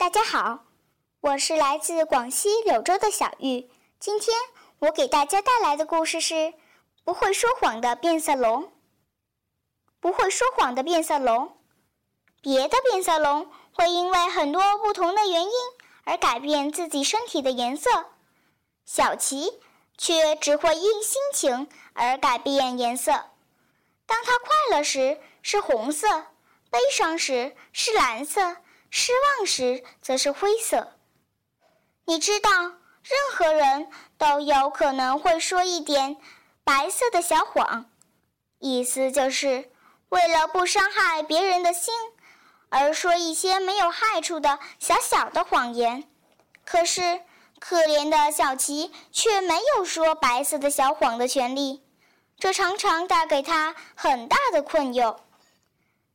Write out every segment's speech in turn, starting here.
大家好，我是来自广西柳州的小玉。今天我给大家带来的故事是《不会说谎的变色龙》。不会说谎的变色龙，别的变色龙会因为很多不同的原因而改变自己身体的颜色，小琪却只会因心情而改变颜色。当他快乐时是红色，悲伤时是蓝色。失望时则是灰色。你知道，任何人都有可能会说一点白色的小谎，意思就是为了不伤害别人的心，而说一些没有害处的小小的谎言。可是，可怜的小琪却没有说白色的小谎的权利，这常常带给他很大的困扰。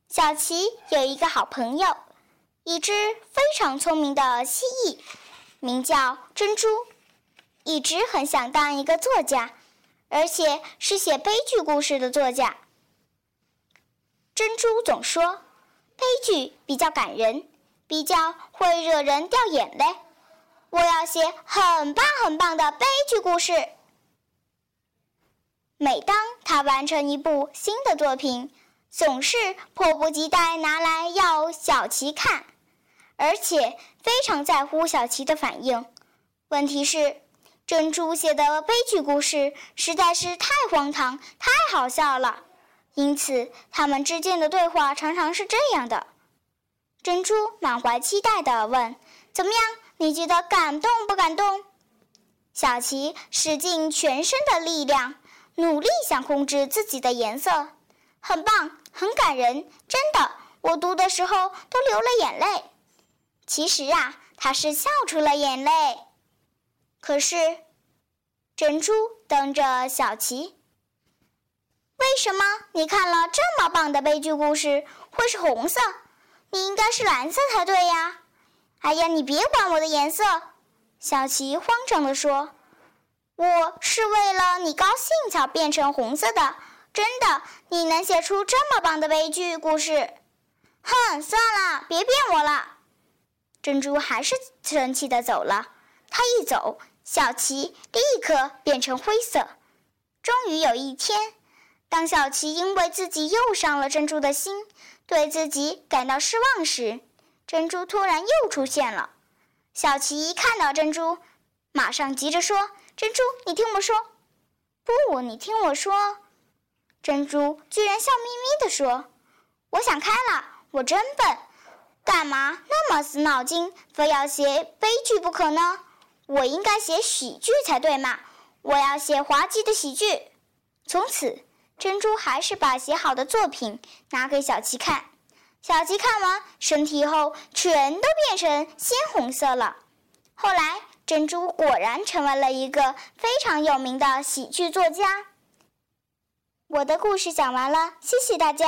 小琪有一个好朋友。一只非常聪明的蜥蜴，名叫珍珠，一直很想当一个作家，而且是写悲剧故事的作家。珍珠总说，悲剧比较感人，比较会惹人掉眼泪。我要写很棒很棒的悲剧故事。每当他完成一部新的作品，总是迫不及待拿来要小琪看。而且非常在乎小琪的反应。问题是，珍珠写的悲剧故事实在是太荒唐、太好笑了，因此他们之间的对话常常是这样的：珍珠满怀期待地问：“怎么样？你觉得感动不感动？”小琪使尽全身的力量，努力想控制自己的颜色。很棒，很感人，真的，我读的时候都流了眼泪。其实啊，他是笑出了眼泪。可是，珍珠瞪着小琪：“为什么你看了这么棒的悲剧故事会是红色？你应该是蓝色才对呀！”“哎呀，你别管我的颜色！”小琪慌张地说，“我是为了你高兴才变成红色的。真的，你能写出这么棒的悲剧故事？”“哼，算了，别骗我了。”珍珠还是生气的走了。他一走，小琪立刻变成灰色。终于有一天，当小琪因为自己又伤了珍珠的心，对自己感到失望时，珍珠突然又出现了。小琪一看到珍珠，马上急着说：“珍珠，你听我说。”“不，你听我说。”珍珠居然笑眯眯地说：“我想开了，我真笨。”干嘛那么死脑筋，非要写悲剧不可呢？我应该写喜剧才对嘛！我要写滑稽的喜剧。从此，珍珠还是把写好的作品拿给小琪看。小琪看完，身体后全都变成鲜红色了。后来，珍珠果然成为了一个非常有名的喜剧作家。我的故事讲完了，谢谢大家。